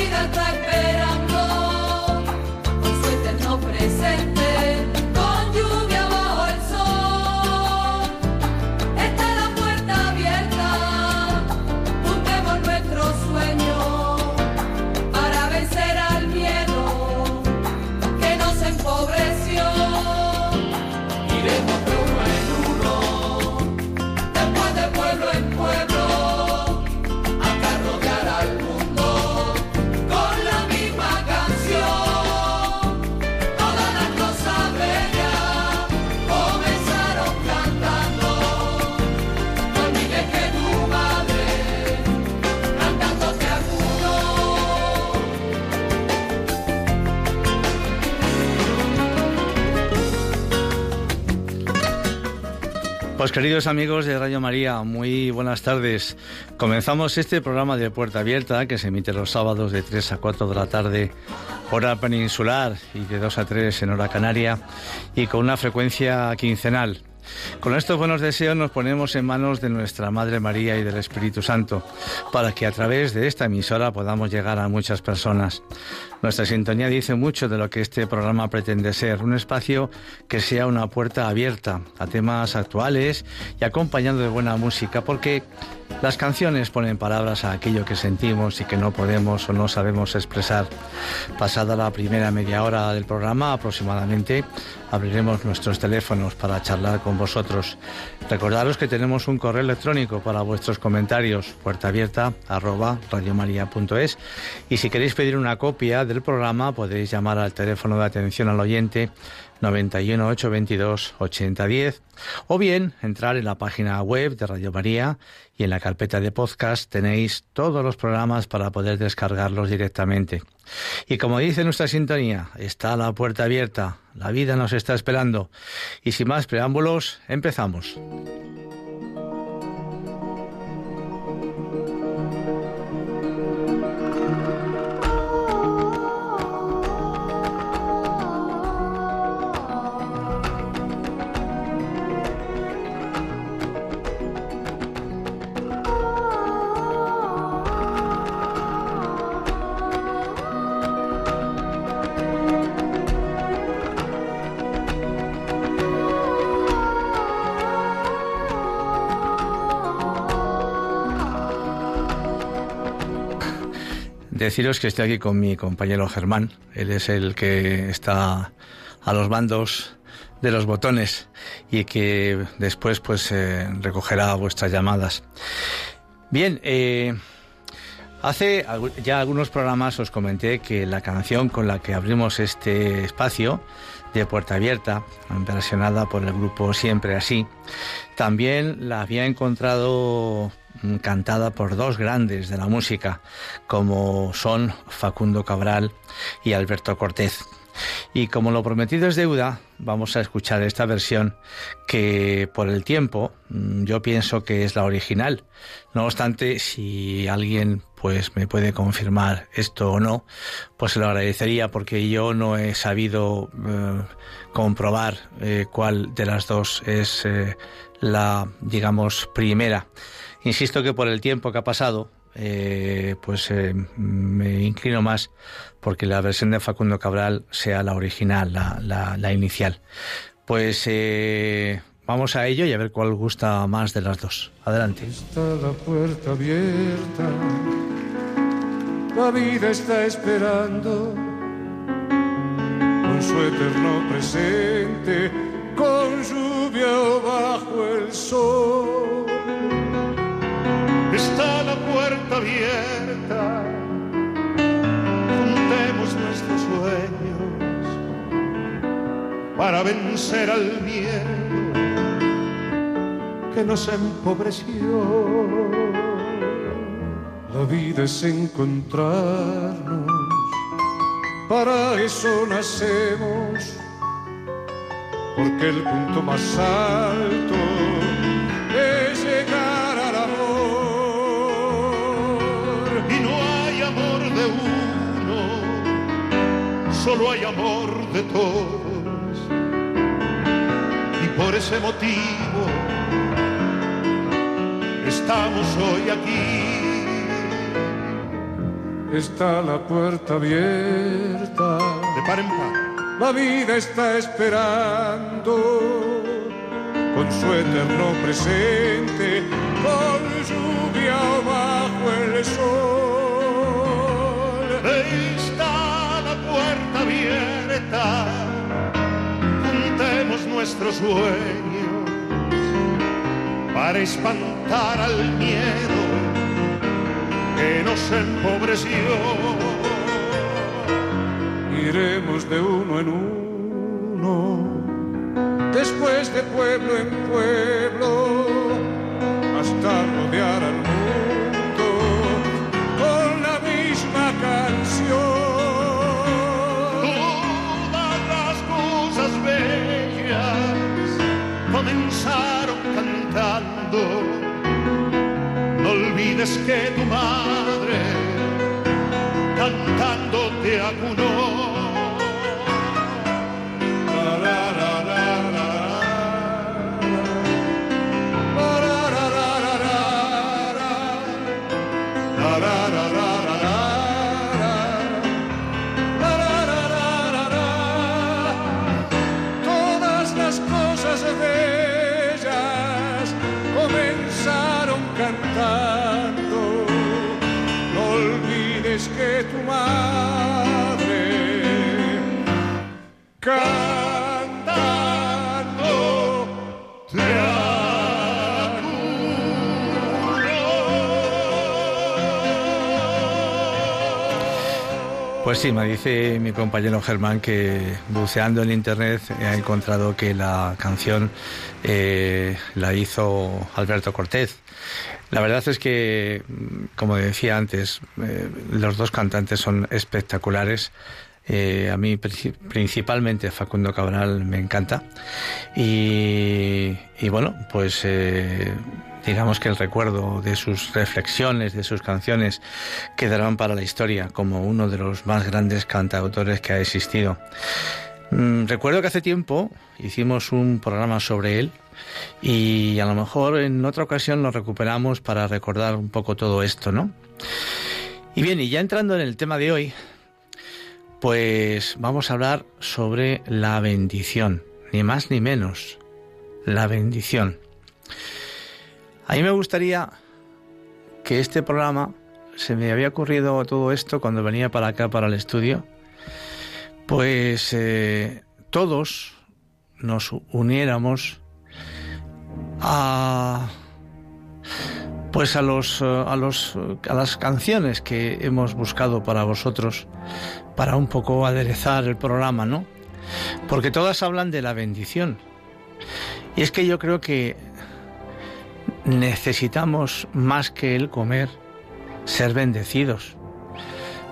vida está Pues queridos amigos de Radio María, muy buenas tardes. Comenzamos este programa de Puerta Abierta que se emite los sábados de 3 a 4 de la tarde, hora peninsular, y de 2 a 3 en hora canaria, y con una frecuencia quincenal. Con estos buenos deseos nos ponemos en manos de nuestra Madre María y del Espíritu Santo, para que a través de esta emisora podamos llegar a muchas personas. Nuestra sintonía dice mucho de lo que este programa pretende ser, un espacio que sea una puerta abierta a temas actuales y acompañado de buena música, porque las canciones ponen palabras a aquello que sentimos y que no podemos o no sabemos expresar. Pasada la primera media hora del programa aproximadamente, abriremos nuestros teléfonos para charlar con vosotros. Recordaros que tenemos un correo electrónico para vuestros comentarios, puerta abierta arroba radiomaria.es y si queréis pedir una copia del programa podéis llamar al teléfono de atención al oyente 91 822 8010 o bien entrar en la página web de Radio María y en la carpeta de podcast tenéis todos los programas para poder descargarlos directamente. Y como dice nuestra sintonía, está la puerta abierta, la vida nos está esperando y sin más preámbulos, empezamos. Deciros que estoy aquí con mi compañero Germán. Él es el que está a los mandos de los botones y que después pues eh, recogerá vuestras llamadas. Bien, eh, hace ya algunos programas os comenté que la canción con la que abrimos este espacio de Puerta Abierta, versionada por el grupo Siempre Así, también la había encontrado cantada por dos grandes de la música, como son Facundo Cabral y Alberto Cortés. Y como lo prometido es deuda, vamos a escuchar esta versión que por el tiempo mm, yo pienso que es la original. No obstante, si alguien pues me puede confirmar esto o no, pues se lo agradecería porque yo no he sabido eh, comprobar eh, cuál de las dos es eh, la, digamos, primera. Insisto que por el tiempo que ha pasado, eh, pues eh, me inclino más porque la versión de Facundo Cabral sea la original, la, la, la inicial. Pues eh, vamos a ello y a ver cuál gusta más de las dos. Adelante. Está la puerta abierta, la vida está esperando con su eterno presente, con lluvia o bajo el sol. Abierta, juntemos nuestros sueños para vencer al miedo que nos empobreció. La vida es encontrarnos, para eso nacemos, porque el punto más alto solo hay amor de todos. Y por ese motivo estamos hoy aquí. Está la puerta abierta, De par en par. la vida está esperando con su eterno presente, con lluvia o bajo el sol. La abierta, juntemos nuestros sueños para espantar al miedo que nos empobreció. Iremos de uno en uno, después de pueblo en pueblo, hasta rodear al olvides que tu madre cantando te acunó. Pues sí, me dice mi compañero Germán que buceando en internet ha encontrado que la canción eh, la hizo Alberto Cortés. La verdad es que, mm, como decía antes, eh, los dos cantantes son espectaculares. Eh, a mí princi- principalmente Facundo Cabral me encanta. Y, bueno, pues digamos que el recuerdo de sus reflexiones, de sus canciones, quedarán para la historia como uno de los más grandes cantautores que ha existido. Mm, recuerdo que hace tiempo hicimos un programa sobre él y a lo mejor en otra ocasión lo recuperamos para recordar un poco todo esto, ¿no? Y bien, y ya entrando en el tema de hoy, pues vamos a hablar sobre la bendición, ni más ni menos, la bendición. A mí me gustaría que este programa, se me había ocurrido todo esto cuando venía para acá, para el estudio, pues eh, todos nos uniéramos a pues a los eh, a los a las canciones que hemos buscado para vosotros para un poco aderezar el programa, ¿no? Porque todas hablan de la bendición. Y es que yo creo que necesitamos más que el comer ser bendecidos.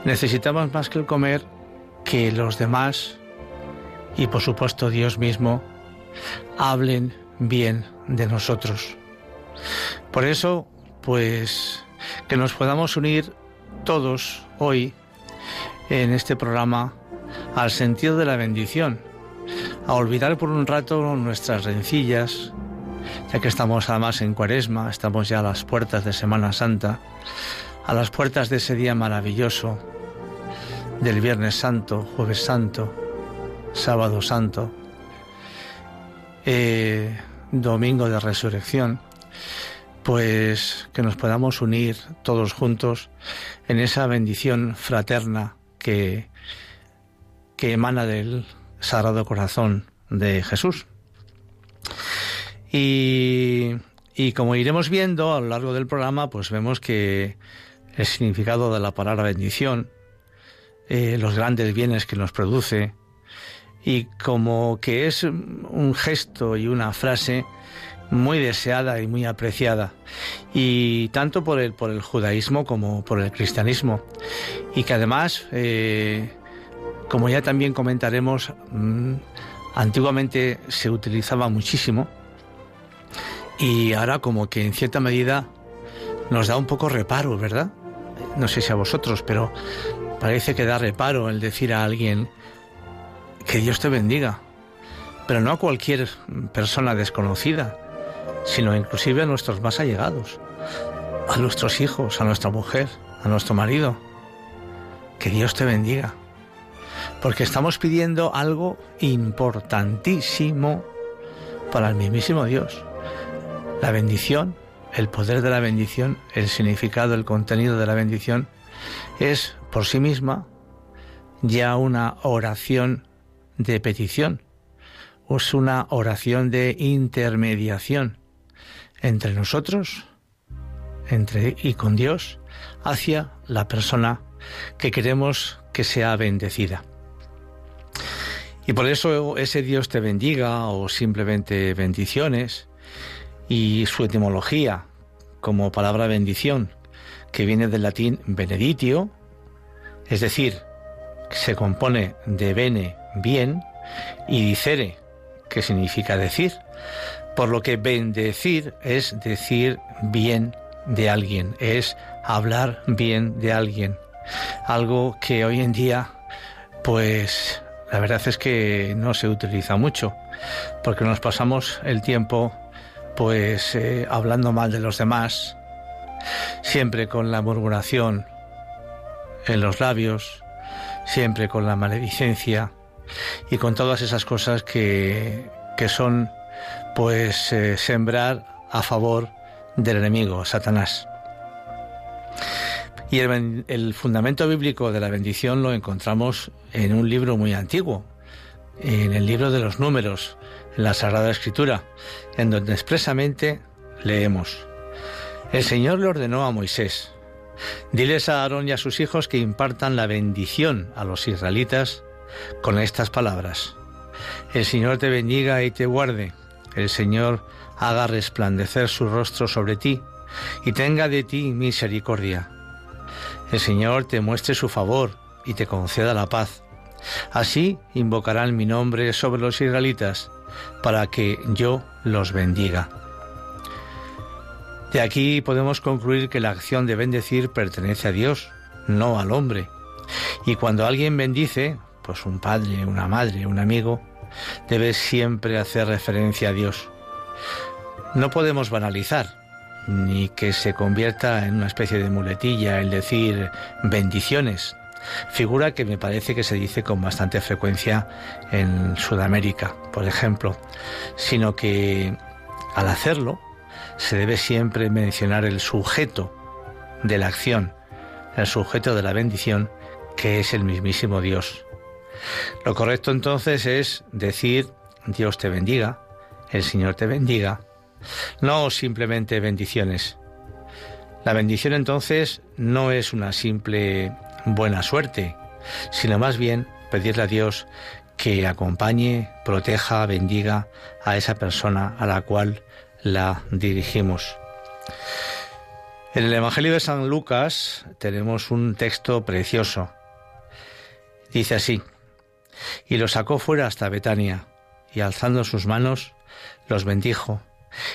Necesitamos más que el comer que los demás y por supuesto Dios mismo hablen bien de nosotros. Por eso, pues, que nos podamos unir todos hoy en este programa al sentido de la bendición, a olvidar por un rato nuestras rencillas, ya que estamos además en cuaresma, estamos ya a las puertas de Semana Santa, a las puertas de ese día maravilloso, del Viernes Santo, Jueves Santo, Sábado Santo. Eh, domingo de resurrección, pues que nos podamos unir todos juntos en esa bendición fraterna que, que emana del Sagrado Corazón de Jesús. Y, como iremos viendo a lo largo del programa, pues vemos que el significado de la palabra bendición, eh, los grandes bienes que nos produce, y como que es un gesto y una frase muy deseada y muy apreciada. Y tanto por el por el judaísmo como por el cristianismo. Y que además eh, como ya también comentaremos mm, antiguamente se utilizaba muchísimo y ahora como que en cierta medida nos da un poco reparo verdad no sé si a vosotros pero parece que da reparo el decir a alguien que Dios te bendiga pero no a cualquier persona desconocida sino inclusive a nuestros más allegados, a nuestros hijos, a nuestra mujer, a nuestro marido. Que Dios te bendiga. Porque estamos pidiendo algo importantísimo para el mismísimo Dios. La bendición, el poder de la bendición, el significado, el contenido de la bendición, es por sí misma ya una oración de petición, es una oración de intermediación entre nosotros entre y con Dios hacia la persona que queremos que sea bendecida. Y por eso ese Dios te bendiga o simplemente bendiciones y su etimología como palabra bendición que viene del latín beneditio, es decir, se compone de bene, bien, y dicere, que significa decir, por lo que bendecir es decir bien de alguien, es hablar bien de alguien. Algo que hoy en día, pues la verdad es que no se utiliza mucho, porque nos pasamos el tiempo pues eh, hablando mal de los demás, siempre con la murmuración en los labios, siempre con la maledicencia y con todas esas cosas que, que son pues eh, sembrar a favor del enemigo, Satanás. Y el, fundamento bíblico de la bendición lo encontramos en un libro muy antiguo, en el libro de los números, la Sagrada Escritura, en donde expresamente leemos, el Señor le ordenó a Moisés, diles a Aarón y a sus hijos que impartan la bendición a los israelitas con estas palabras, el Señor te bendiga y te guarde el Señor haga resplandecer su rostro sobre ti y tenga de ti misericordia. El Señor te muestre su favor y te conceda la paz. Así invocarán mi nombre sobre los israelitas, para que yo los bendiga. De aquí podemos concluir que la acción de bendecir pertenece a Dios, no al hombre. Y cuando alguien bendice, pues un padre, una madre, un amigo, debe siempre hacer referencia a Dios. No podemos banalizar, ni que se convierta en una especie de muletilla el decir bendiciones, figura que me parece que se dice con bastante frecuencia en Sudamérica, por ejemplo, sino que al hacerlo se debe siempre mencionar el sujeto de la acción, el sujeto de la bendición, que es el mismísimo Dios. Lo correcto entonces es decir Dios te bendiga, el Señor te bendiga, no simplemente bendiciones. La bendición entonces no es una simple buena suerte, sino más bien pedirle a Dios que acompañe, proteja, bendiga a esa persona a la cual la dirigimos. En el Evangelio de San Lucas tenemos un texto precioso. Dice así, y los sacó fuera hasta Betania, y alzando sus manos, los bendijo.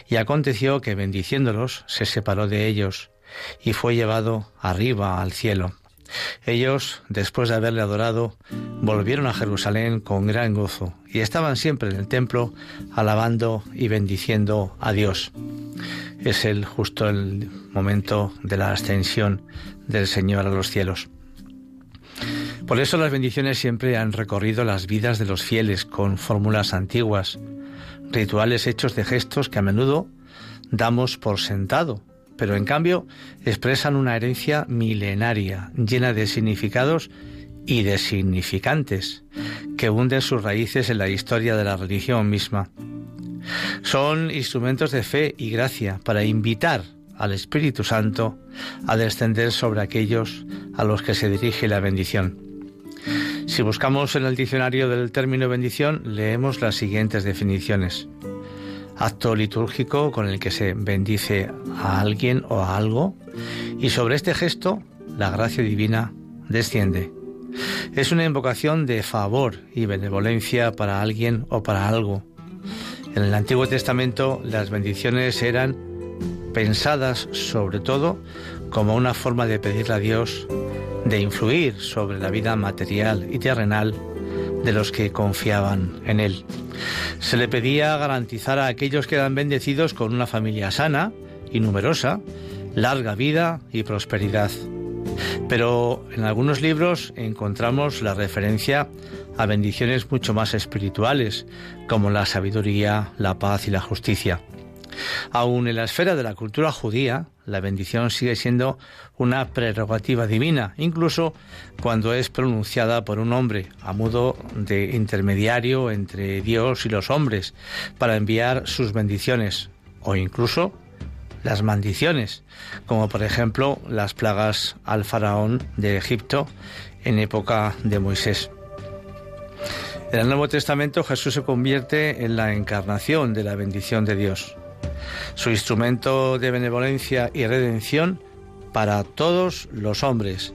Y aconteció que bendiciéndolos se separó de ellos, y fue llevado arriba al cielo. Ellos, después de haberle adorado, volvieron a Jerusalén con gran gozo, y estaban siempre en el templo alabando y bendiciendo a Dios. Es el justo el momento de la ascensión del Señor a los cielos. Por eso las bendiciones siempre han recorrido las vidas de los fieles con fórmulas antiguas, rituales hechos de gestos que a menudo damos por sentado, pero en cambio expresan una herencia milenaria, llena de significados y de significantes, que hunden sus raíces en la historia de la religión misma. Son instrumentos de fe y gracia para invitar al Espíritu Santo a descender sobre aquellos a los que se dirige la bendición. Si buscamos en el diccionario del término bendición, leemos las siguientes definiciones. Acto litúrgico con el que se bendice a alguien o a algo y sobre este gesto la gracia divina desciende. Es una invocación de favor y benevolencia para alguien o para algo. En el Antiguo Testamento las bendiciones eran pensadas sobre todo como una forma de pedirle a Dios de influir sobre la vida material y terrenal de los que confiaban en Él. Se le pedía garantizar a aquellos que eran bendecidos con una familia sana y numerosa, larga vida y prosperidad. Pero en algunos libros encontramos la referencia a bendiciones mucho más espirituales, como la sabiduría, la paz y la justicia. Aún en la esfera de la cultura judía, la bendición sigue siendo una prerrogativa divina, incluso cuando es pronunciada por un hombre, a modo de intermediario entre Dios y los hombres, para enviar sus bendiciones, o incluso las maldiciones, como por ejemplo las plagas al faraón de Egipto en época de Moisés. En el Nuevo Testamento Jesús se convierte en la encarnación de la bendición de Dios su instrumento de benevolencia y redención para todos los hombres.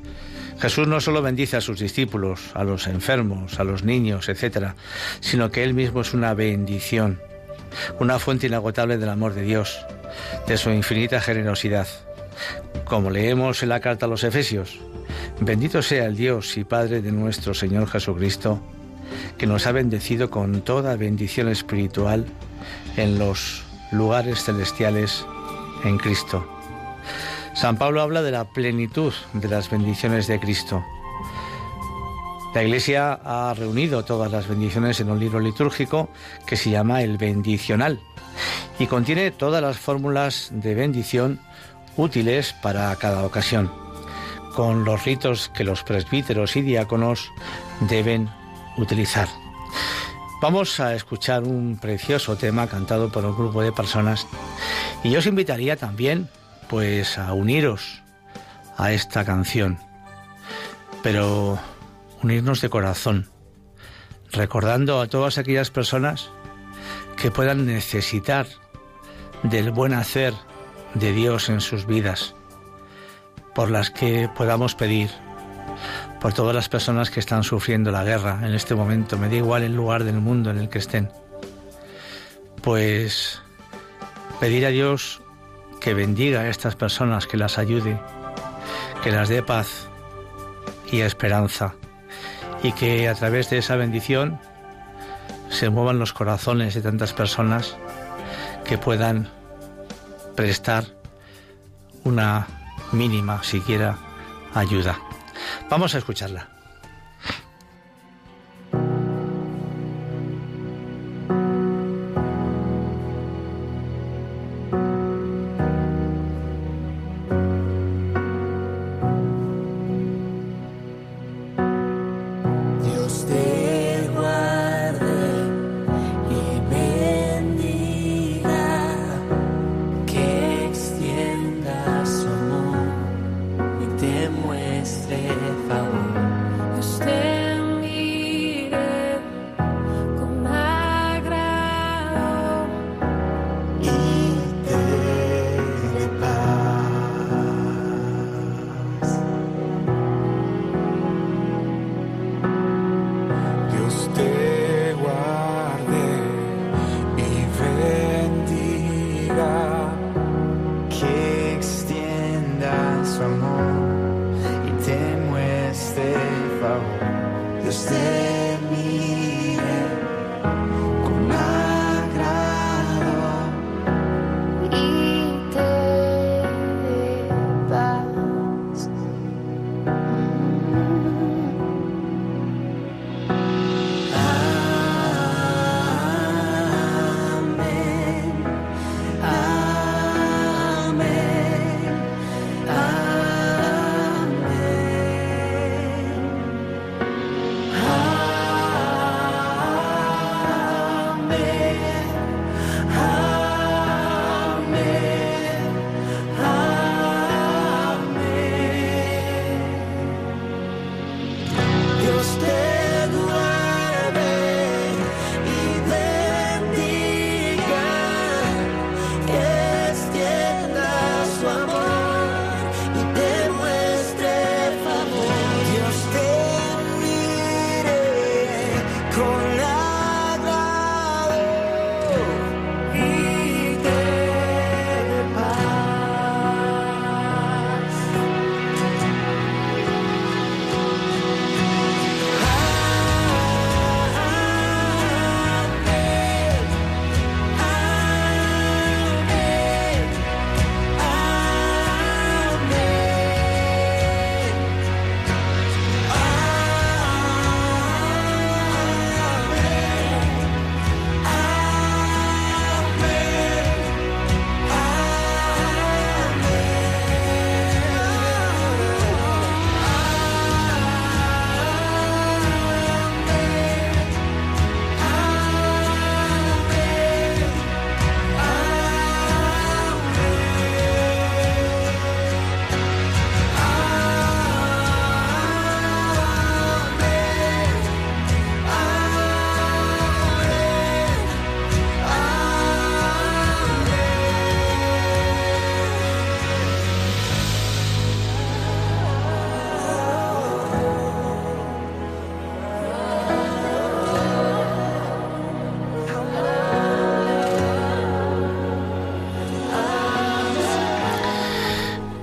Jesús no solo bendice a sus discípulos, a los enfermos, a los niños, etc., sino que Él mismo es una bendición, una fuente inagotable del amor de Dios, de su infinita generosidad. Como leemos en la carta a los Efesios, bendito sea el Dios y Padre de nuestro Señor Jesucristo, que nos ha bendecido con toda bendición espiritual en los lugares celestiales en Cristo. San Pablo habla de la plenitud de las bendiciones de Cristo. La Iglesia ha reunido todas las bendiciones en un libro litúrgico que se llama el bendicional y contiene todas las fórmulas de bendición útiles para cada ocasión, con los ritos que los presbíteros y diáconos deben utilizar. Vamos a escuchar un precioso tema cantado por un grupo de personas. Y yo os invitaría también pues a uniros a esta canción, pero unirnos de corazón, recordando a todas aquellas personas que puedan necesitar del buen hacer de Dios en sus vidas, por las que podamos pedir por todas las personas que están sufriendo la guerra en este momento, me da igual el lugar del mundo en el que estén. Pues pedir a Dios que bendiga a estas personas, que las ayude, que las dé paz y esperanza, y que a través de esa bendición se muevan los corazones de tantas personas que puedan prestar una mínima siquiera ayuda. Vamos a escucharla.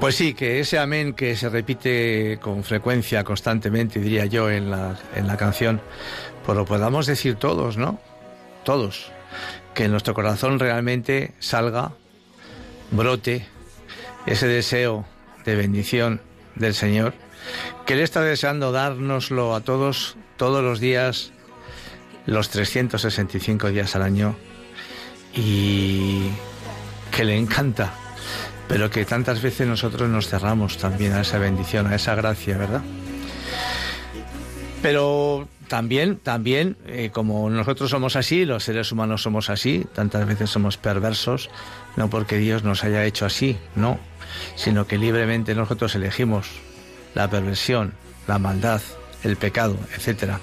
Pues sí, que ese amén que se repite con frecuencia, constantemente, diría yo, en la, en la canción, pues lo podamos decir todos, ¿no? Todos. Que en nuestro corazón realmente salga, brote ese deseo de bendición del Señor, que Él está deseando dárnoslo a todos, todos los días, los 365 días al año, y que le encanta pero que tantas veces nosotros nos cerramos también a esa bendición, a esa gracia, ¿verdad? Pero también, también, eh, como nosotros somos así, los seres humanos somos así, tantas veces somos perversos, no porque Dios nos haya hecho así, no, sino que libremente nosotros elegimos la perversión, la maldad, el pecado, etcétera.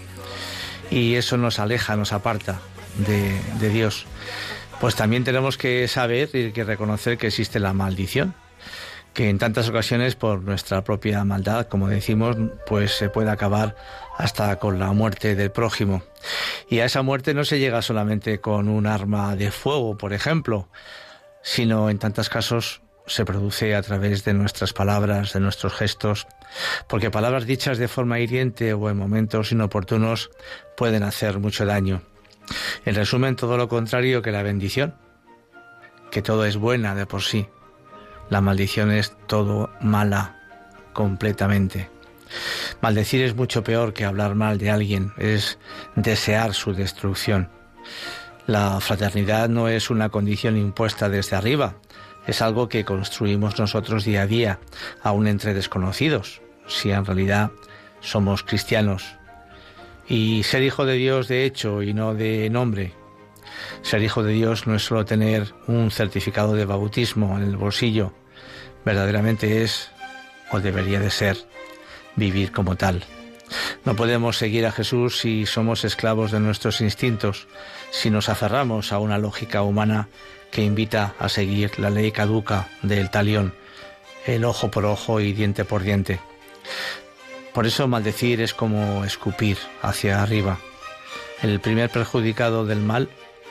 Y eso nos aleja, nos aparta de, de Dios pues también tenemos que saber y que reconocer que existe la maldición, que en tantas ocasiones por nuestra propia maldad, como decimos, pues se puede acabar hasta con la muerte del prójimo. Y a esa muerte no se llega solamente con un arma de fuego, por ejemplo, sino en tantos casos se produce a través de nuestras palabras, de nuestros gestos, porque palabras dichas de forma hiriente o en momentos inoportunos pueden hacer mucho daño. En resumen, todo lo contrario que la bendición, que todo es buena de por sí. La maldición es todo mala, completamente. Maldecir es mucho peor que hablar mal de alguien, es desear su destrucción. La fraternidad no es una condición impuesta desde arriba, es algo que construimos nosotros día a día, aún entre desconocidos, si en realidad somos cristianos. Y ser hijo de Dios de hecho y no de nombre. Ser hijo de Dios no es solo tener un certificado de bautismo en el bolsillo, verdaderamente es, o debería de ser, vivir como tal. No podemos seguir a Jesús si somos esclavos de nuestros instintos, si nos aferramos a una lógica humana que invita a seguir la ley caduca del talión, el ojo por ojo y diente por diente. Por eso maldecir es como escupir hacia arriba. El primer perjudicado del mal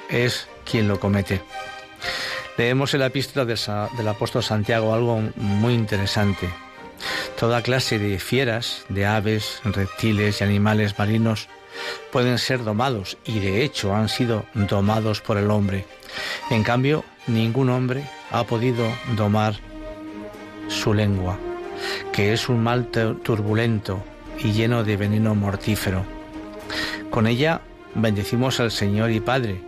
es quien lo comete. Leemos en la epístola del apóstol Santiago algo muy interesante. Toda clase de fieras, de aves, reptiles y animales marinos pueden ser domados y de hecho han sido domados por el hombre. En cambio, ningún hombre ha podido domar su lengua que es un mal turbulento y lleno de veneno mortífero. Con ella bendecimos al Señor y Padre,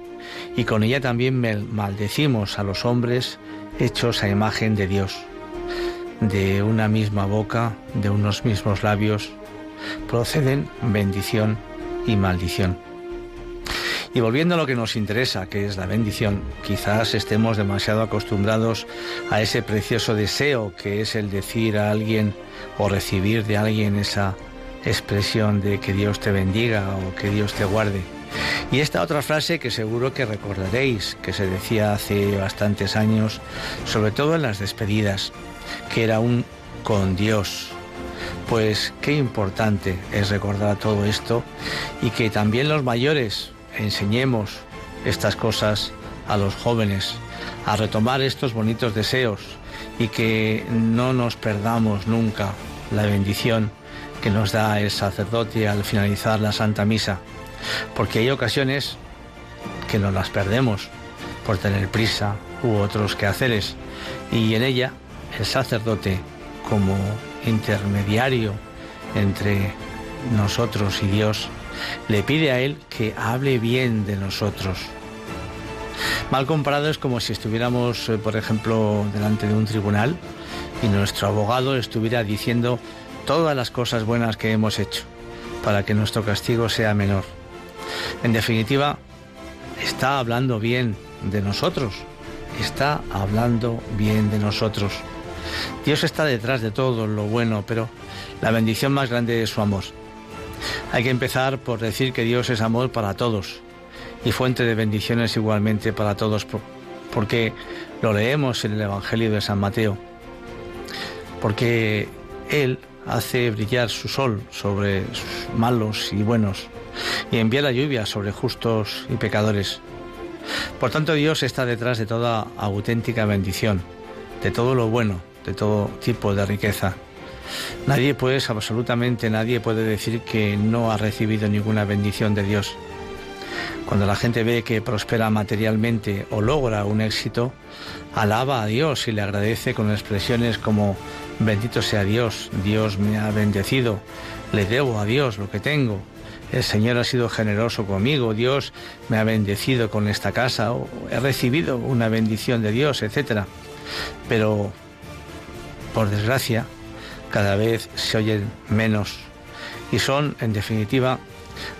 y con ella también maldecimos a los hombres hechos a imagen de Dios. De una misma boca, de unos mismos labios, proceden bendición y maldición. Y volviendo a lo que nos interesa, que es la bendición, quizás estemos demasiado acostumbrados a ese precioso deseo que es el decir a alguien o recibir de alguien esa expresión de que Dios te bendiga o que Dios te guarde. Y esta otra frase que seguro que recordaréis, que se decía hace bastantes años, sobre todo en las despedidas, que era un con Dios. Pues qué importante es recordar todo esto y que también los mayores, enseñemos estas cosas a los jóvenes, a retomar estos bonitos deseos y que no nos perdamos nunca la bendición que nos da el sacerdote al finalizar la Santa Misa, porque hay ocasiones que nos las perdemos por tener prisa u otros quehaceres y en ella el sacerdote como intermediario entre nosotros y Dios le pide a él que hable bien de nosotros. Mal comparado es como si estuviéramos, eh, por ejemplo, delante de un tribunal y nuestro abogado estuviera diciendo todas las cosas buenas que hemos hecho para que nuestro castigo sea menor. En definitiva, está hablando bien de nosotros, está hablando bien de nosotros. Dios está detrás de todo lo bueno, pero la bendición más grande es su amor. Hay que empezar por decir que Dios es amor para todos y fuente de bendiciones igualmente para todos, porque lo leemos en el Evangelio de San Mateo, porque Él hace brillar su sol sobre malos y buenos y envía la lluvia sobre justos y pecadores. Por tanto, Dios está detrás de toda auténtica bendición, de todo lo bueno, de todo tipo de riqueza. Nadie, pues, absolutamente nadie puede decir que no ha recibido ninguna bendición de Dios. Cuando la gente ve que prospera materialmente o logra un éxito, alaba a Dios y le agradece con expresiones como bendito sea Dios, Dios me ha bendecido, le debo a Dios lo que tengo, el Señor ha sido generoso conmigo, Dios me ha bendecido con esta casa, o he recibido una bendición de Dios, etc. Pero, por desgracia, cada vez se oyen menos y son, en definitiva,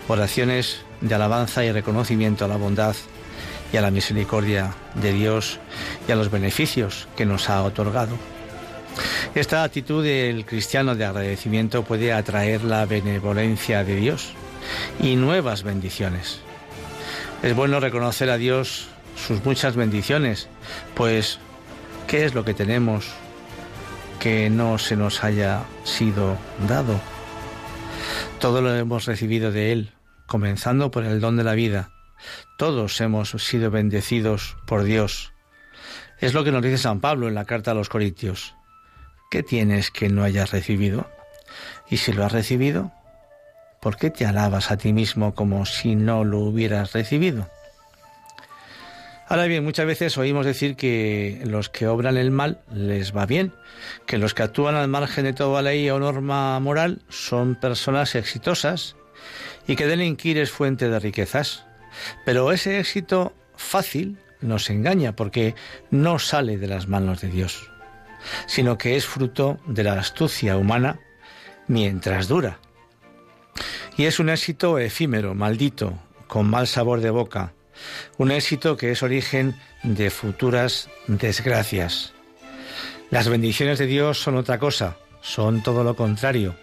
oraciones de alabanza y reconocimiento a la bondad y a la misericordia de Dios y a los beneficios que nos ha otorgado. Esta actitud del cristiano de agradecimiento puede atraer la benevolencia de Dios y nuevas bendiciones. Es bueno reconocer a Dios sus muchas bendiciones, pues ¿qué es lo que tenemos que no se nos haya sido dado? Todo lo hemos recibido de Él, comenzando por el don de la vida. Todos hemos sido bendecidos por Dios. Es lo que nos dice San Pablo en la carta a los Corintios. ¿Qué tienes que no hayas recibido? Y si lo has recibido, ¿por qué te alabas a ti mismo como si no lo hubieras recibido? Ahora bien, muchas veces oímos decir que los que obran el mal les va bien, que los que actúan al margen de toda ley o norma moral son personas exitosas y que delinquir es fuente de riquezas. Pero ese éxito fácil nos engaña porque no sale de las manos de Dios, sino que es fruto de la astucia humana mientras dura. Y es un éxito efímero, maldito, con mal sabor de boca, un éxito que es origen de futuras desgracias. Las bendiciones de Dios son otra cosa, son todo lo contrario,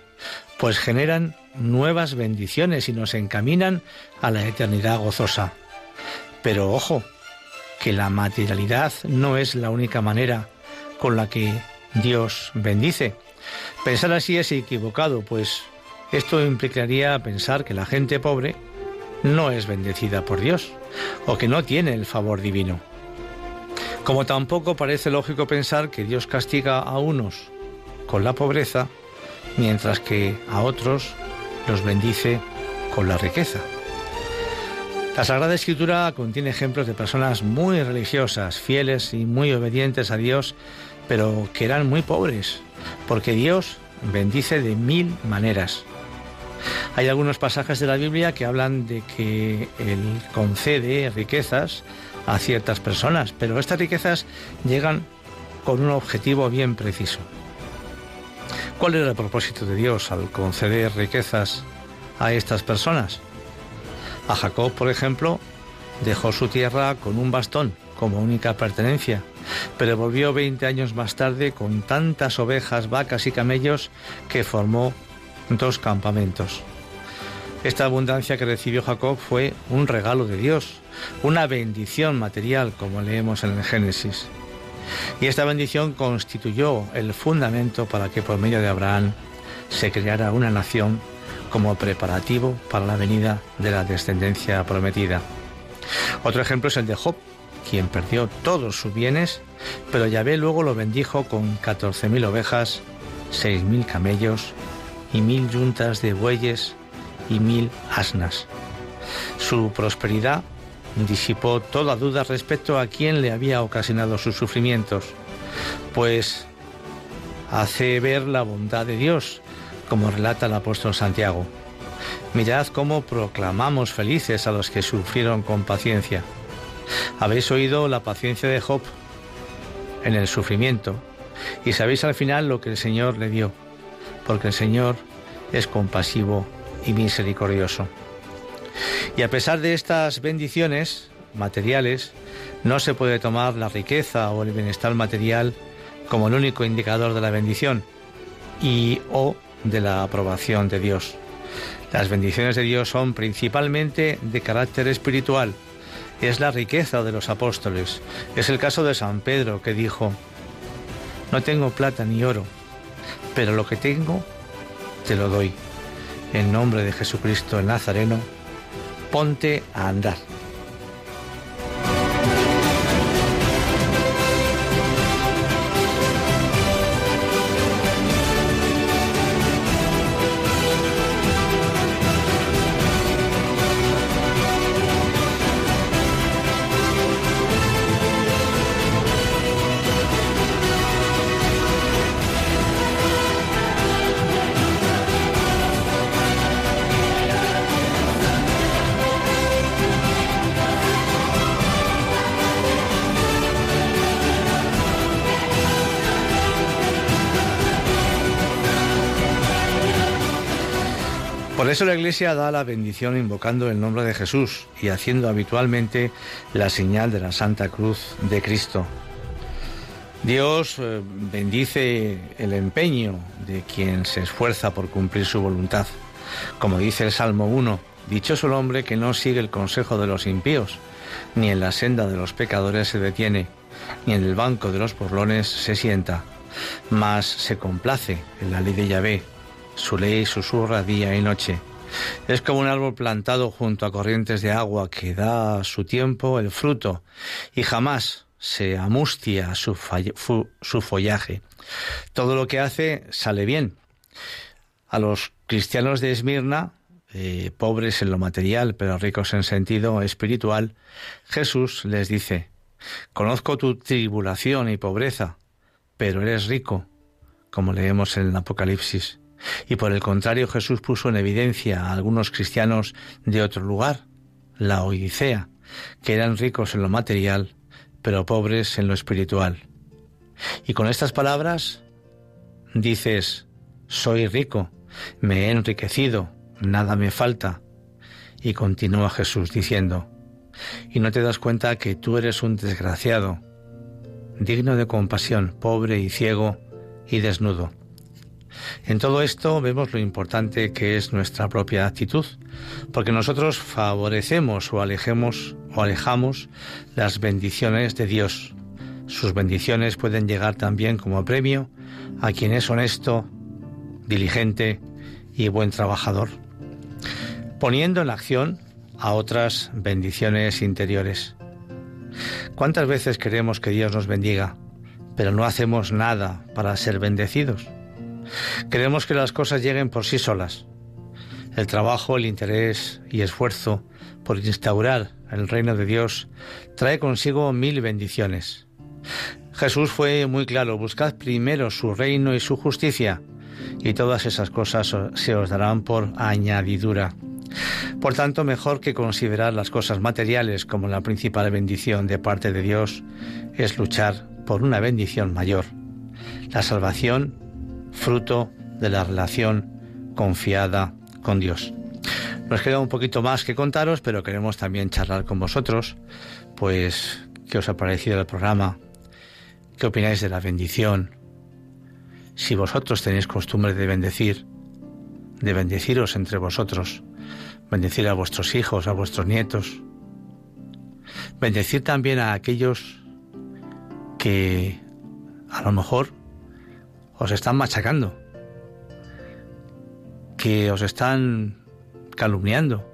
pues generan nuevas bendiciones y nos encaminan a la eternidad gozosa. Pero ojo, que la materialidad no es la única manera con la que Dios bendice. Pensar así es equivocado, pues esto implicaría pensar que la gente pobre no es bendecida por Dios o que no tiene el favor divino. Como tampoco parece lógico pensar que Dios castiga a unos con la pobreza mientras que a otros los bendice con la riqueza. La Sagrada Escritura contiene ejemplos de personas muy religiosas, fieles y muy obedientes a Dios, pero que eran muy pobres, porque Dios bendice de mil maneras. Hay algunos pasajes de la Biblia que hablan de que Él concede riquezas a ciertas personas, pero estas riquezas llegan con un objetivo bien preciso. ¿Cuál era el propósito de Dios al conceder riquezas a estas personas? A Jacob, por ejemplo, dejó su tierra con un bastón como única pertenencia, pero volvió 20 años más tarde con tantas ovejas, vacas y camellos que formó dos campamentos. Esta abundancia que recibió Jacob fue un regalo de Dios, una bendición material, como leemos en el Génesis. Y esta bendición constituyó el fundamento para que por medio de Abraham se creara una nación como preparativo para la venida de la descendencia prometida. Otro ejemplo es el de Job, quien perdió todos sus bienes, pero Yahvé luego lo bendijo con 14.000 ovejas, 6.000 camellos y mil yuntas de bueyes y mil asnas. Su prosperidad disipó toda duda respecto a quién le había ocasionado sus sufrimientos, pues hace ver la bondad de Dios, como relata el apóstol Santiago. Mirad cómo proclamamos felices a los que sufrieron con paciencia. Habéis oído la paciencia de Job en el sufrimiento y sabéis al final lo que el Señor le dio, porque el Señor es compasivo y misericordioso. Y a pesar de estas bendiciones materiales, no se puede tomar la riqueza o el bienestar material como el único indicador de la bendición y o de la aprobación de Dios. Las bendiciones de Dios son principalmente de carácter espiritual. Es la riqueza de los apóstoles. Es el caso de San Pedro que dijo, no tengo plata ni oro, pero lo que tengo te lo doy. En nombre de Jesucristo el Nazareno, ponte a andar. Eso la Iglesia da la bendición invocando el nombre de Jesús y haciendo habitualmente la señal de la Santa Cruz de Cristo. Dios eh, bendice el empeño de quien se esfuerza por cumplir su voluntad. Como dice el Salmo 1, dichoso el hombre que no sigue el consejo de los impíos, ni en la senda de los pecadores se detiene, ni en el banco de los porlones se sienta, mas se complace en la ley de Yahvé, su ley susurra día y noche. Es como un árbol plantado junto a corrientes de agua que da a su tiempo el fruto y jamás se amustia su, su follaje. Todo lo que hace sale bien. A los cristianos de Esmirna, eh, pobres en lo material pero ricos en sentido espiritual, Jesús les dice, Conozco tu tribulación y pobreza, pero eres rico, como leemos en el Apocalipsis. Y por el contrario, Jesús puso en evidencia a algunos cristianos de otro lugar, la Odisea, que eran ricos en lo material, pero pobres en lo espiritual. Y con estas palabras dices, soy rico, me he enriquecido, nada me falta. Y continúa Jesús diciendo, y no te das cuenta que tú eres un desgraciado, digno de compasión, pobre y ciego y desnudo. En todo esto vemos lo importante que es nuestra propia actitud, porque nosotros favorecemos o alejemos o alejamos las bendiciones de Dios. Sus bendiciones pueden llegar también como premio a quien es honesto, diligente y buen trabajador, poniendo en acción a otras bendiciones interiores. ¿Cuántas veces queremos que Dios nos bendiga, pero no hacemos nada para ser bendecidos? Queremos que las cosas lleguen por sí solas. El trabajo, el interés y esfuerzo por instaurar el reino de Dios trae consigo mil bendiciones. Jesús fue muy claro, buscad primero su reino y su justicia, y todas esas cosas se os darán por añadidura. Por tanto, mejor que considerar las cosas materiales como la principal bendición de parte de Dios es luchar por una bendición mayor, la salvación fruto de la relación confiada con Dios. Nos queda un poquito más que contaros, pero queremos también charlar con vosotros, pues qué os ha parecido el programa, qué opináis de la bendición, si vosotros tenéis costumbre de bendecir, de bendeciros entre vosotros, bendecir a vuestros hijos, a vuestros nietos, bendecir también a aquellos que a lo mejor os están machacando, que os están calumniando.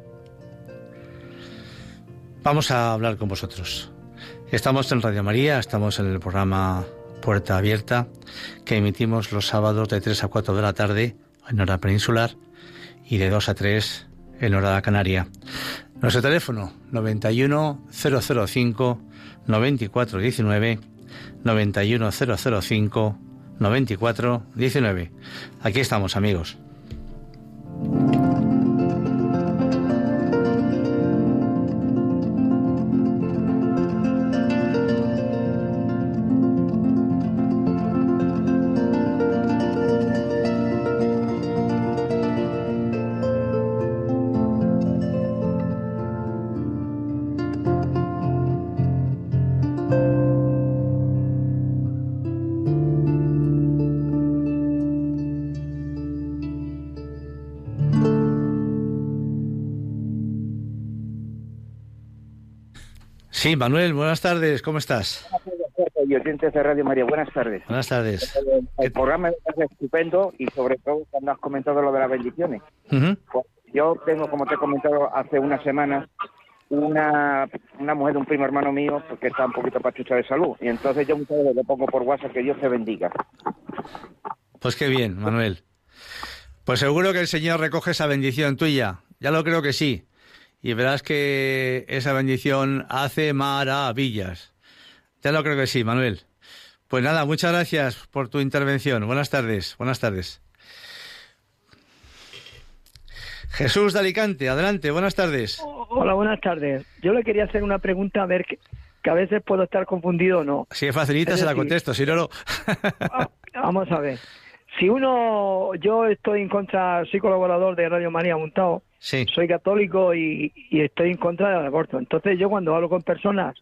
Vamos a hablar con vosotros. Estamos en Radio María, estamos en el programa Puerta Abierta, que emitimos los sábados de 3 a 4 de la tarde en hora peninsular y de 2 a 3 en hora canaria. Nuestro teléfono 91005 9419 91005 9419. Aquí estamos, amigos. Sí, Manuel, buenas tardes, ¿cómo estás? Y oyentes de Radio María, buenas tardes. Buenas tardes. El programa es estupendo y sobre todo cuando has comentado lo de las bendiciones. Pues yo tengo, como te he comentado hace unas semanas, una, una mujer de un primo hermano mío porque pues, está un poquito pachucha de salud. Y entonces yo muchas veces le pongo por WhatsApp que Dios te bendiga. Pues qué bien, Manuel. Pues seguro que el Señor recoge esa bendición tuya. Ya lo creo que sí y verás que esa bendición hace maravillas. Ya lo creo que sí, Manuel. Pues nada, muchas gracias por tu intervención. Buenas tardes, buenas tardes. Jesús de Alicante, adelante, buenas tardes. Hola, buenas tardes. Yo le quería hacer una pregunta a ver que, a veces puedo estar confundido o no. Si es facilita, se la contesto, si no, no. Ah, vamos a ver. si uno, yo estoy en contra, soy colaborador de Radio María Soy católico y, estoy en contra del aborto. Entonces yo cuando hablo con personas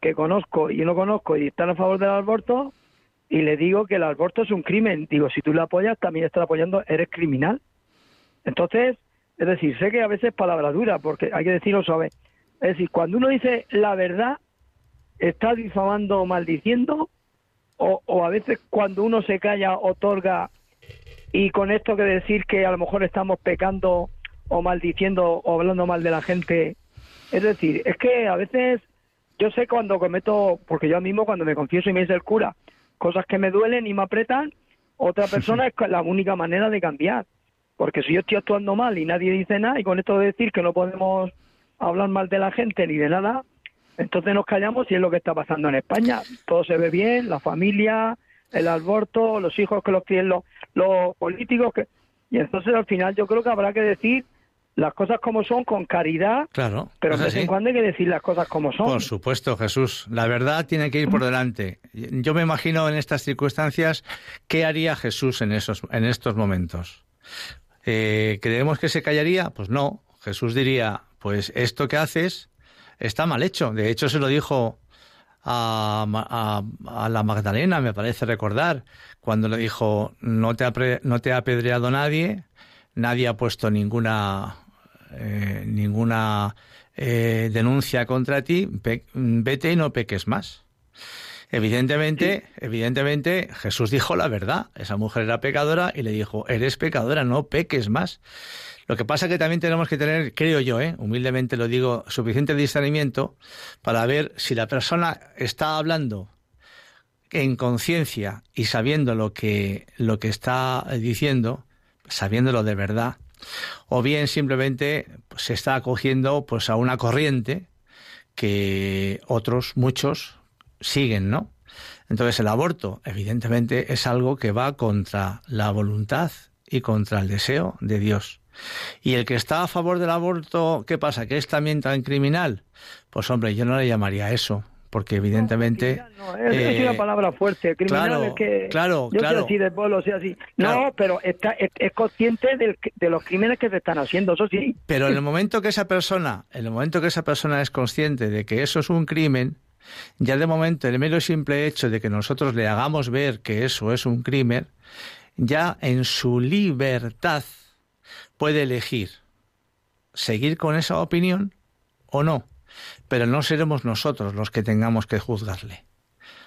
que conozco y no conozco y están a favor del aborto, y le digo que el aborto es un crimen, digo, si tú lo apoyas, también estás apoyando, eres criminal. Entonces, es decir, sé que a veces es palabra dura, porque hay que decirlo suave. Es decir, cuando uno dice la verdad, está difamando o maldiciendo, o, o a veces cuando uno se calla, otorga, y con esto que decir que a lo mejor estamos pecando o maldiciendo o hablando mal de la gente. Es decir, es que a veces yo sé cuando cometo, porque yo mismo cuando me confieso y me dice el cura, cosas que me duelen y me apretan, otra persona es la única manera de cambiar. Porque si yo estoy actuando mal y nadie dice nada, y con esto de decir que no podemos hablar mal de la gente ni de nada, entonces nos callamos y es lo que está pasando en España. Todo se ve bien, la familia, el aborto, los hijos que los tienen los, los políticos. Que... Y entonces al final yo creo que habrá que decir las cosas como son con caridad, claro, pero de vez en cuando hay que decir las cosas como son. Por supuesto, Jesús. La verdad tiene que ir por delante. Yo me imagino en estas circunstancias qué haría Jesús en esos en estos momentos. Eh, ¿Creemos que se callaría? Pues no. Jesús diría, pues esto que haces está mal hecho. De hecho, se lo dijo a, a, la Magdalena, me parece recordar, cuando le dijo, no te ha, no te ha apedreado nadie, nadie ha puesto ninguna, eh, ninguna eh, denuncia contra ti, vete y no peques más. Evidentemente, evidentemente, Jesús dijo la verdad. Esa mujer era pecadora y le dijo, eres pecadora, no peques más. Lo que pasa es que también tenemos que tener, creo yo, ¿eh? humildemente lo digo, suficiente discernimiento para ver si la persona está hablando en conciencia y sabiendo lo que, lo que está diciendo, sabiéndolo de verdad, o bien simplemente se está acogiendo pues a una corriente que otros, muchos, siguen, ¿no? Entonces el aborto, evidentemente, es algo que va contra la voluntad y contra el deseo de Dios. Y el que está a favor del aborto, ¿qué pasa? ¿Que es también tan criminal? Pues hombre, yo no le llamaría eso, porque evidentemente... No, es, una eh, palabra fuerte, criminal claro, es que... Claro, yo claro. Así de pueblo, sea así. No, pero está, es, consciente de los crímenes que se están haciendo, eso sí. Pero en el momento que esa persona, en el momento que esa persona es consciente de que eso es un crimen, ya de momento el mero simple hecho de que nosotros le hagamos ver que eso es un crimen, ya en su libertad puede elegir seguir con esa opinión o no, pero no seremos nosotros los que tengamos que juzgarle.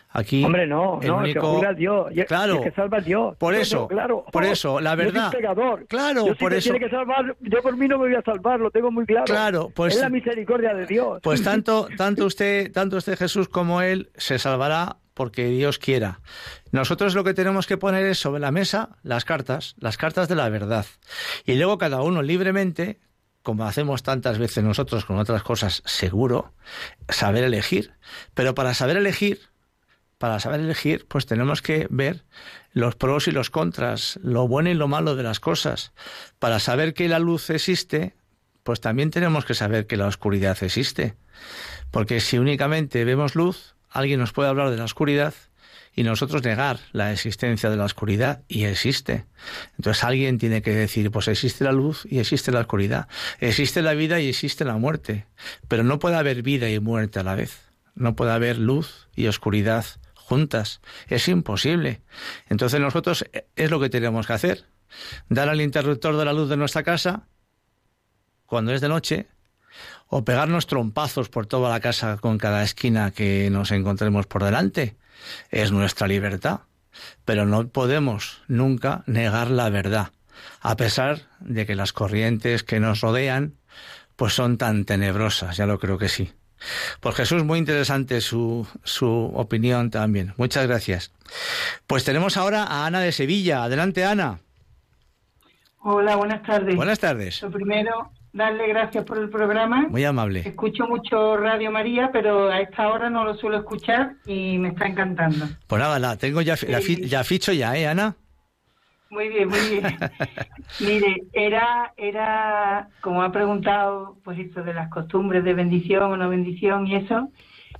Aquí Hombre, no, no, que juzga Dios, claro, que salva Dios. Por eso, claro, por eso, la verdad. Yo Claro, por eso. Tiene que salvar, yo por mí no me voy a salvar, lo tengo muy claro. Claro, pues es la misericordia de Dios. Pues tanto, tanto usted, tanto usted Jesús como él se salvará porque Dios quiera. Nosotros lo que tenemos que poner es sobre la mesa las cartas, las cartas de la verdad. Y luego cada uno libremente, como hacemos tantas veces nosotros con otras cosas, seguro, saber elegir. Pero para saber elegir, para saber elegir, pues tenemos que ver los pros y los contras, lo bueno y lo malo de las cosas. Para saber que la luz existe, pues también tenemos que saber que la oscuridad existe. Porque si únicamente vemos luz, alguien nos puede hablar de la oscuridad y nosotros negar la existencia de la oscuridad y existe. Entonces alguien tiene que decir, pues existe la luz y existe la oscuridad, existe la vida y existe la muerte, pero no puede haber vida y muerte a la vez, no puede haber luz y oscuridad juntas, es imposible. Entonces nosotros eh, es lo que tenemos que hacer, dar al interruptor de la luz de nuestra casa cuando es de noche o pegarnos trompazos por toda la casa con cada esquina que nos encontremos por delante. Es nuestra libertad. Pero no podemos nunca negar la verdad, a pesar de que las corrientes que nos rodean pues son tan tenebrosas, ya lo creo que sí. Pues Jesús, muy interesante su, su opinión también. Muchas gracias. Pues tenemos ahora a Ana de Sevilla. Adelante, Ana. Hola, buenas tardes. Buenas tardes. Lo primero, darle gracias por el programa. Muy amable. Escucho mucho Radio María, pero a esta hora no lo suelo escuchar y me está encantando. Pues nada, la tengo ya, ya ficho ya, ¿eh, Ana? Muy bien, muy bien. Mire, era, era, como ha preguntado, pues esto de las costumbres de bendición o no bendición y eso,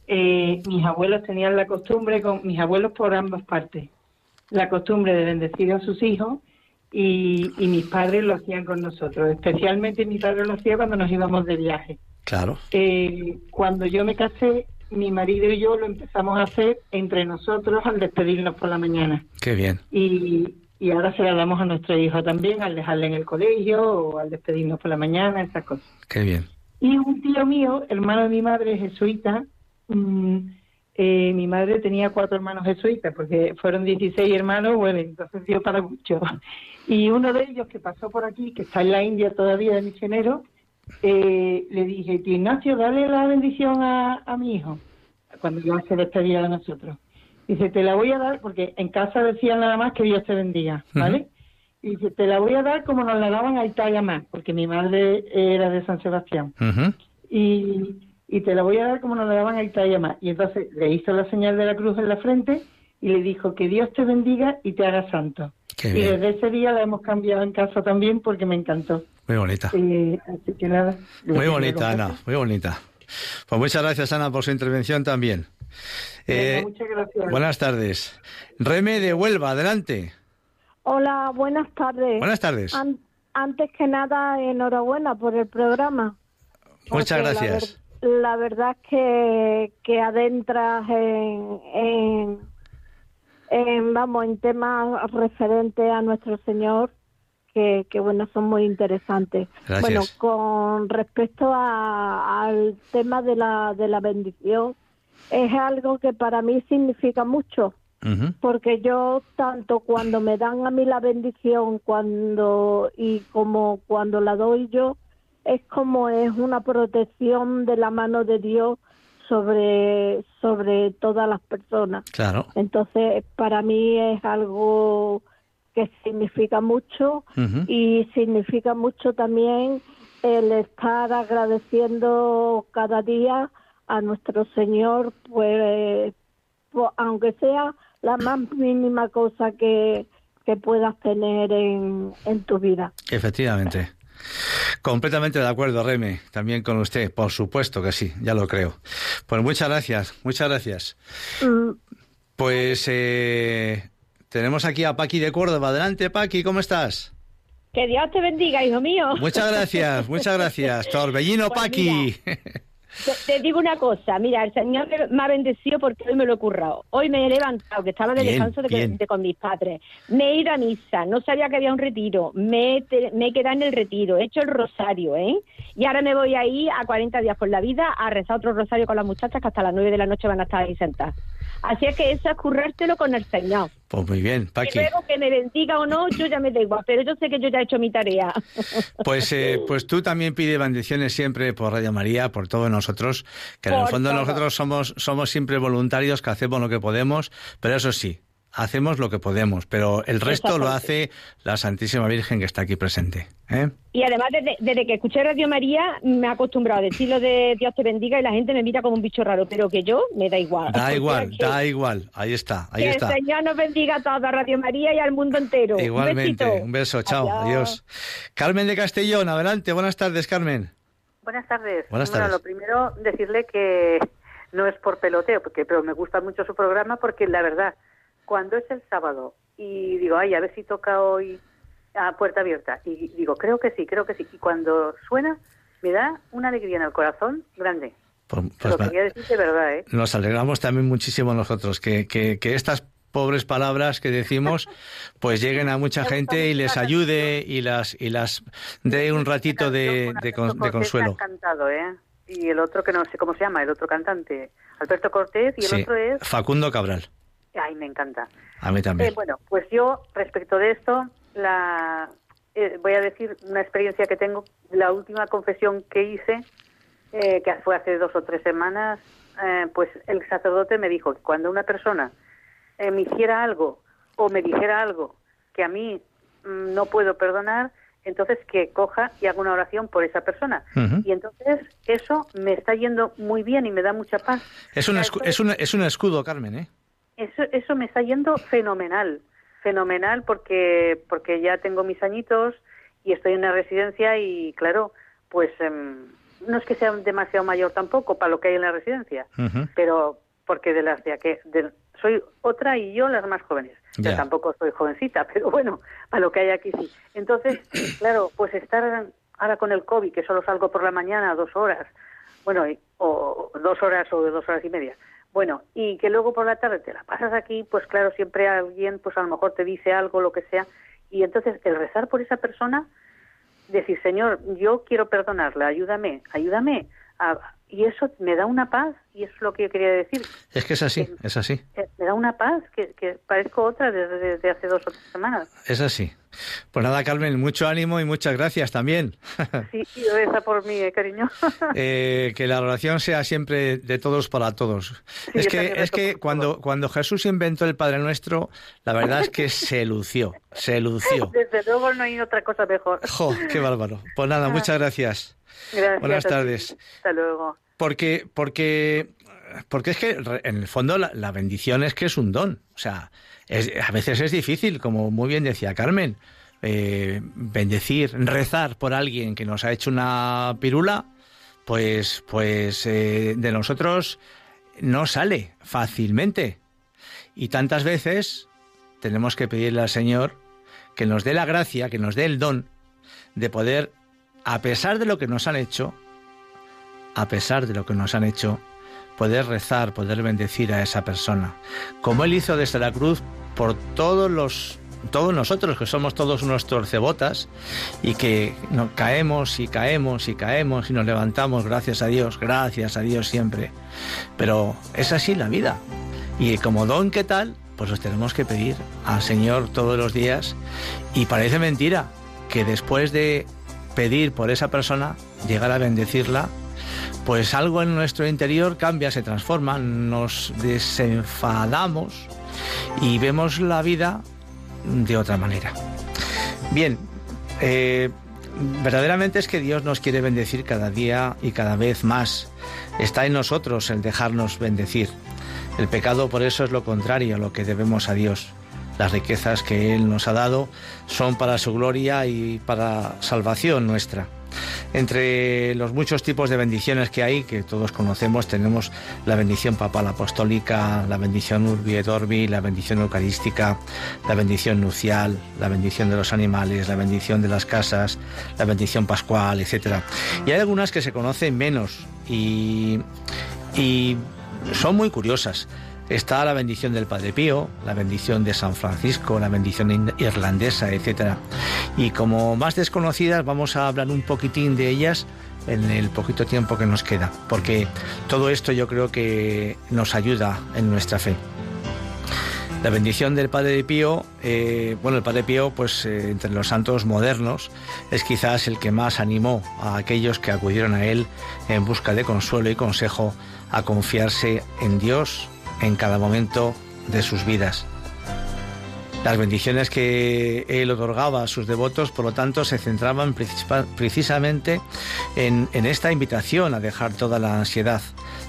eh, mis abuelos tenían la costumbre, con mis abuelos por ambas partes, la costumbre de bendecir a sus hijos y, mis padres lo hacían con nosotros. Especialmente mi padre lo hacía cuando nos íbamos de viaje. Claro. Eh, cuando yo me casé, mi marido y yo lo empezamos a hacer entre nosotros al despedirnos por la mañana. Qué bien. Y, y ahora se la damos a nuestro hijo también al dejarle en el colegio o al despedirnos por la mañana, esas cosas. Qué bien. Y un tío mío, hermano de mi madre, jesuita, mm, eh, mi madre tenía cuatro hermanos jesuitas, porque fueron 16 hermanos, bueno, entonces dio para mucho. Y uno de ellos que pasó por aquí, que está en la India todavía de misionero, eh, le dije, tío Ignacio, dale la bendición a, a mi hijo, cuando yo se despedía de nosotros. Dice, te la voy a dar, porque en casa decían nada más que Dios te bendiga, ¿vale? Y dice, te la voy a dar como nos la daban a Italia más, porque mi madre era de San Sebastián. y, y te la voy a dar como nos la daban a Italia más. Y entonces le hizo la señal de la cruz en la frente y le dijo que Dios te bendiga y te haga santo. y desde ese día la hemos cambiado en casa también porque me encantó. Muy bonita. Eh, así que nada. Muy bonita, Ana, muy bonita. Pues muchas gracias, Ana, por su intervención también. Eh, muchas gracias. Buenas tardes. Reme de Huelva, adelante. Hola, buenas tardes. Buenas tardes. antes que nada, enhorabuena por el programa. Muchas gracias. La, verdad es que, que adentras en, en, vamos, en temas referentes a nuestro Señor que, que, bueno, son muy interesantes. Gracias. Bueno, con respecto al tema de la, de la bendición, es algo que para mí significa mucho, porque yo tanto cuando me dan a mí la bendición cuando y como cuando la doy yo, es como es una protección de la mano de Dios sobre sobre todas las personas. Claro. Entonces, para mí es algo que significa mucho y significa mucho también el estar agradeciendo cada día a nuestro Señor, pues, pues, aunque sea la más mínima cosa que, que puedas tener en, en tu vida. Efectivamente. Completamente de acuerdo, Reme, también con usted, por supuesto que sí, ya lo creo. Pues muchas gracias, muchas gracias. Mm. Pues eh, tenemos aquí a Paqui de Córdoba. Adelante, Paqui, ¿cómo estás? Que Dios te bendiga, hijo mío. Muchas gracias, muchas gracias. Torbellino pues Paqui. Te, digo una cosa, mira, el Señor me ha bendecido porque hoy me lo he currado. Hoy me he levantado, que estaba de descanso de, con mis padres. Me he ido a misa, no sabía que había un retiro. Me, me he quedado en el retiro, he hecho el rosario, ¿eh? Y ahora me voy ahí a 40 días por la vida a rezar otro rosario con las muchachas que hasta las 9 de la noche van a estar ahí sentadas. Así es que eso es currártelo con el Señor. Pues muy bien, Paqui. Y luego que me bendiga o no, yo ya me da igual, pero yo sé que yo ya he hecho mi tarea. Pues, eh, pues tú también pide bendiciones siempre por Radio María, por todos nosotros, que en el fondo nosotros somos, somos siempre voluntarios, que hacemos lo que podemos, pero eso sí, hacemos lo que podemos, pero el resto lo hace la Santísima Virgen que está aquí presente. ¿eh? Y además, desde, que escuché Radio María, me he acostumbrado a decirlo de Dios te bendiga y la gente me mira como un bicho raro, pero que yo me da igual. Da igual, da igual. Ahí está, ahí que está. el Señor nos bendiga a toda Radio María y al mundo entero. Igualmente, un, beso, chao, adiós. Carmen de Castellón, adelante, buenas tardes, Carmen. Buenas tardes. Buenas tardes. Bueno, lo primero, decirle que no es por peloteo, porque, pero me gusta mucho su programa porque la verdad cuando es el sábado y digo, ay, a ver si toca hoy a puerta abierta, y digo, creo que sí, creo que sí, y cuando suena, me da una alegría en el corazón grande. Pues, pues Lo quería decir de verdad, ¿eh? Nos alegramos también muchísimo nosotros que, que, que estas pobres palabras que decimos pues lleguen a mucha gente y les ayude y las y las dé un ratito de, de, de consuelo. Encantado, ¿eh? Y el otro que no sé cómo se llama, el otro cantante, Alberto Cortés y el otro es Facundo Cabral. Ay, me encanta. A mí también. Eh, bueno, pues yo, respecto de esto, la, eh, voy a decir una experiencia que tengo. La última confesión que hice, eh, que fue hace dos o tres semanas, pues el sacerdote me dijo que cuando una persona me hiciera algo o me dijera algo que a mí mm, no puedo perdonar, entonces que coja y haga una oración por esa persona. Y entonces eso me está yendo muy bien y me da mucha paz. Es un, es un, es un escudo, Carmen, ¿eh? Eso, eso me está yendo fenomenal, fenomenal porque, porque ya tengo mis añitos y estoy en una residencia y claro, pues em, no es que sea demasiado mayor tampoco para lo que hay en la residencia, pero porque de las de aquel, soy otra y yo las más jóvenes. Yo tampoco soy jovencita, pero bueno, a lo que hay aquí sí. Entonces, claro, pues estar ahora con el COVID, que solo salgo por la mañana dos horas, bueno, o dos horas o dos horas y media, bueno, y que luego por la tarde te la pasas aquí, pues claro, siempre alguien, pues a lo mejor te dice algo, lo que sea, y entonces el rezar por esa persona, decir, Señor, yo quiero perdonarla, ayúdame, ayúdame a, y eso me da una paz y eso es lo que yo quería decir. Es que es así, es así. Me da una paz que, que parezco otra desde, hace dos o tres semanas. Es así. Pues nada, Carmen, mucho ánimo y muchas gracias también. Sí, y reza por mí, eh, cariño. Eh, que la oración sea siempre de todos para todos. es que, es que cuando, cuando Jesús inventó el Padre Nuestro, la verdad es que se lució, se lució. Desde luego no hay otra cosa mejor. ¡Jo, qué bárbaro! Pues nada, muchas gracias. Buenas tardes. Hasta luego. Porque, porque, porque es que en el fondo la, bendición es que es un don. O sea, a veces es difícil, como muy bien decía Carmen, eh, bendecir, rezar por alguien que nos ha hecho una pirula, pues, pues eh, de nosotros no sale fácilmente. Y tantas veces tenemos que pedirle al Señor que nos dé la gracia, que nos dé el don de poder a pesar de lo que nos han hecho, a pesar de lo que nos han hecho, poder rezar, poder bendecir a esa persona, como él hizo desde la cruz por todos los todos nosotros que somos todos unos torcebotas y que nos caemos y caemos y caemos y nos levantamos, gracias a Dios, gracias a Dios siempre. Pero es así la vida. Y como don que tal, pues los tenemos que pedir al Señor todos los días. Y parece mentira que después de pedir por esa persona, llegar a bendecirla, pues algo en nuestro interior cambia, se transforma, nos desenfadamos y vemos la vida de otra manera. Bien, eh, verdaderamente es que Dios nos quiere bendecir cada día y cada vez más. Está en nosotros el dejarnos bendecir. El pecado por eso es lo contrario a lo que debemos a Dios. Las riquezas que Él nos ha dado son para su gloria y para salvación nuestra. Entre los muchos tipos de bendiciones que hay, que todos conocemos, tenemos la bendición papal apostólica, la bendición urbi et orbi, la bendición eucarística, la bendición nucial, la bendición de los animales, la bendición de las casas, la bendición pascual, etc. Y hay algunas que se conocen menos y, y son muy curiosas. Está la bendición del Padre Pío, la bendición de San Francisco, la bendición irlandesa, etc. Y como más desconocidas, vamos a hablar un poquitín de ellas en el poquito tiempo que nos queda, porque todo esto yo creo que nos ayuda en nuestra fe. La bendición del Padre Pío, eh, bueno, el Padre Pío, pues eh, entre los santos modernos, es quizás el que más animó a aquellos que acudieron a él en busca de consuelo y consejo a confiarse en Dios, en cada momento de sus vidas. Las bendiciones que él otorgaba a sus devotos, por lo tanto, se centraban precisamente en, esta invitación a dejar toda la ansiedad,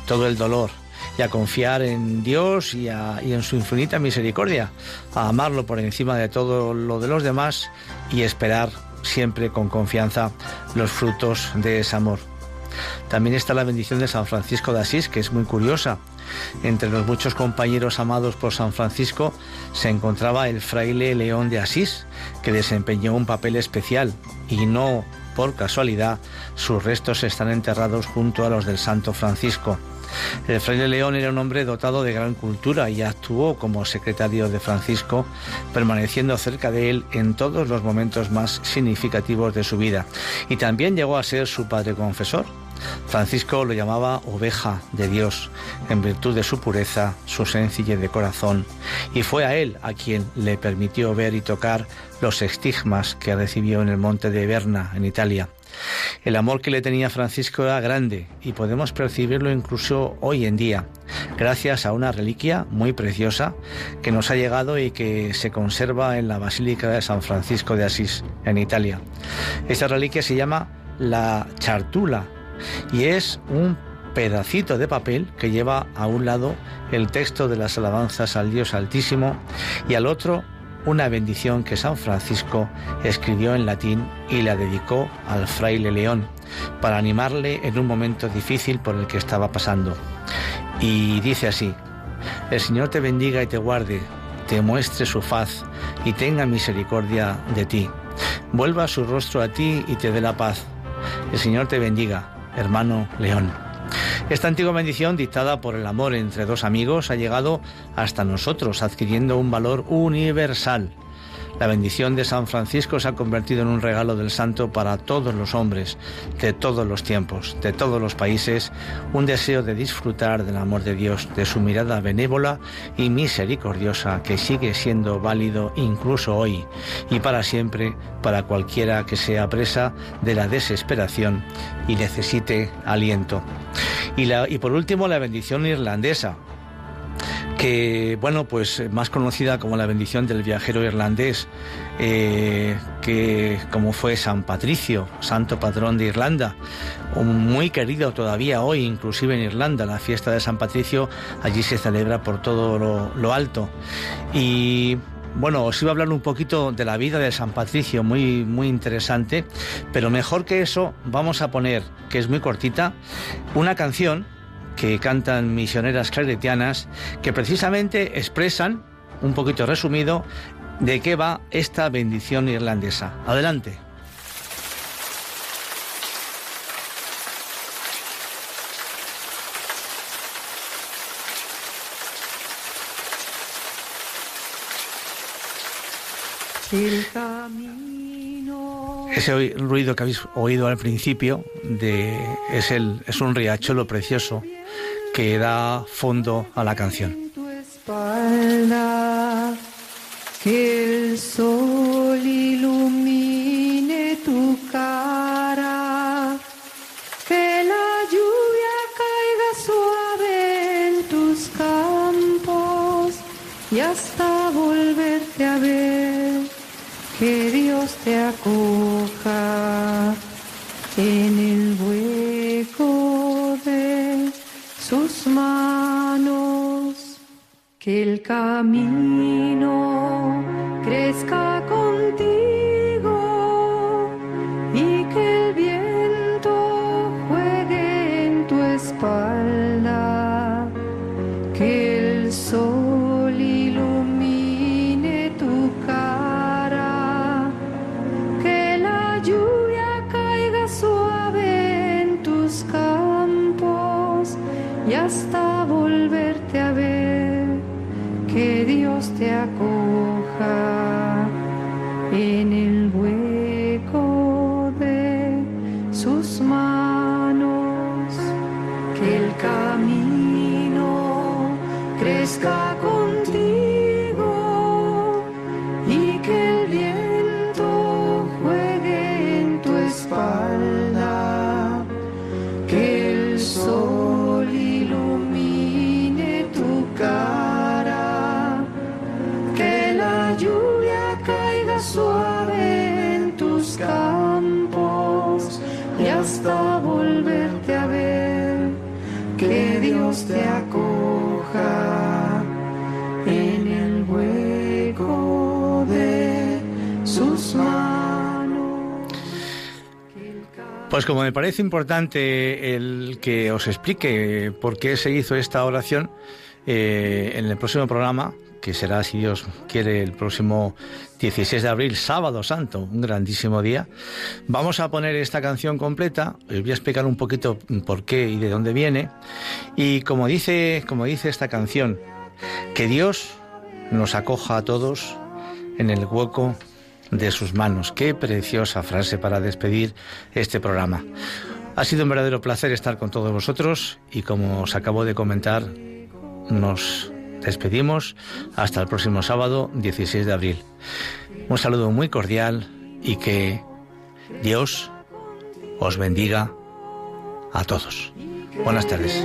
todo el dolor, y a confiar en Dios y, y, en su infinita misericordia, a amarlo por encima de todo lo de los demás y esperar siempre con confianza los frutos de ese amor. También está la bendición de San Francisco de Asís, que es muy curiosa. Entre los muchos compañeros amados por San Francisco se encontraba el fraile León de Asís, que desempeñó un papel especial y no por casualidad sus restos están enterrados junto a los del Santo Francisco. El fraile León era un hombre dotado de gran cultura y actuó como secretario de Francisco, permaneciendo cerca de él en todos los momentos más significativos de su vida, y también llegó a ser su padre confesor. Francisco lo llamaba oveja de Dios en virtud de su pureza, su sencillez de corazón, y fue a él a quien le permitió ver y tocar los estigmas que recibió en el monte de Berna, en Italia. El amor que le tenía Francisco era grande y podemos percibirlo incluso hoy en día, gracias a una reliquia muy preciosa que nos ha llegado y que se conserva en la Basílica de San Francisco de Asís, en Italia. Esta reliquia se llama la chartula y es un pedacito de papel que lleva a un lado el texto de las alabanzas al Dios Altísimo y al otro una bendición que San Francisco escribió en latín y la dedicó al fraile León para animarle en un momento difícil por el que estaba pasando. Y dice así, El Señor te bendiga y te guarde, te muestre su faz y tenga misericordia de ti. Vuelva su rostro a ti y te dé la paz. El Señor te bendiga, hermano León. Esta antigua bendición, dictada por el amor entre dos amigos, ha llegado hasta nosotros, adquiriendo un valor universal. La bendición de San Francisco se ha convertido en un regalo del santo para todos los hombres, de todos los tiempos, de todos los países, un deseo de disfrutar del amor de Dios, de su mirada benévola y misericordiosa que sigue siendo válido incluso hoy y para siempre para cualquiera que sea presa de la desesperación y necesite aliento. Y, por último, la bendición irlandesa, que, bueno, pues eh, más conocida como la bendición del viajero irlandés, eh, que como fue San Patricio, santo patrón de Irlanda, muy querido todavía hoy, inclusive en Irlanda, la fiesta de San Patricio allí se celebra por todo lo, lo alto. Y bueno, os iba a hablar un poquito de la vida de San Patricio, muy, muy interesante, pero mejor que eso, vamos a poner, que es muy cortita, una canción que cantan misioneras claretianas que precisamente expresan, un poquito resumido, de qué va esta bendición irlandesa. Adelante. Ese ruido que habéis oído al principio de, es, el, es un riachuelo precioso que da fondo a la canción. que el sol ilumine tu cara, que la lluvia caiga suave en tus campos y hasta que Dios te acoja en el hueco de sus manos, que el camino como me parece importante el que os explique por qué se hizo esta oración, eh, en el próximo programa, que será, si Dios quiere, el próximo 16 de abril, sábado santo, un grandísimo día, vamos a poner esta canción completa, os voy a explicar un poquito por qué y de dónde viene, y como dice, como dice esta canción, que Dios nos acoja a todos en el hueco de sus manos. Qué preciosa frase para despedir este programa. Ha sido un verdadero placer estar con todos vosotros y como os acabo de comentar, nos despedimos hasta el próximo sábado 16 de abril. Un saludo muy cordial y que Dios os bendiga a todos. Buenas tardes.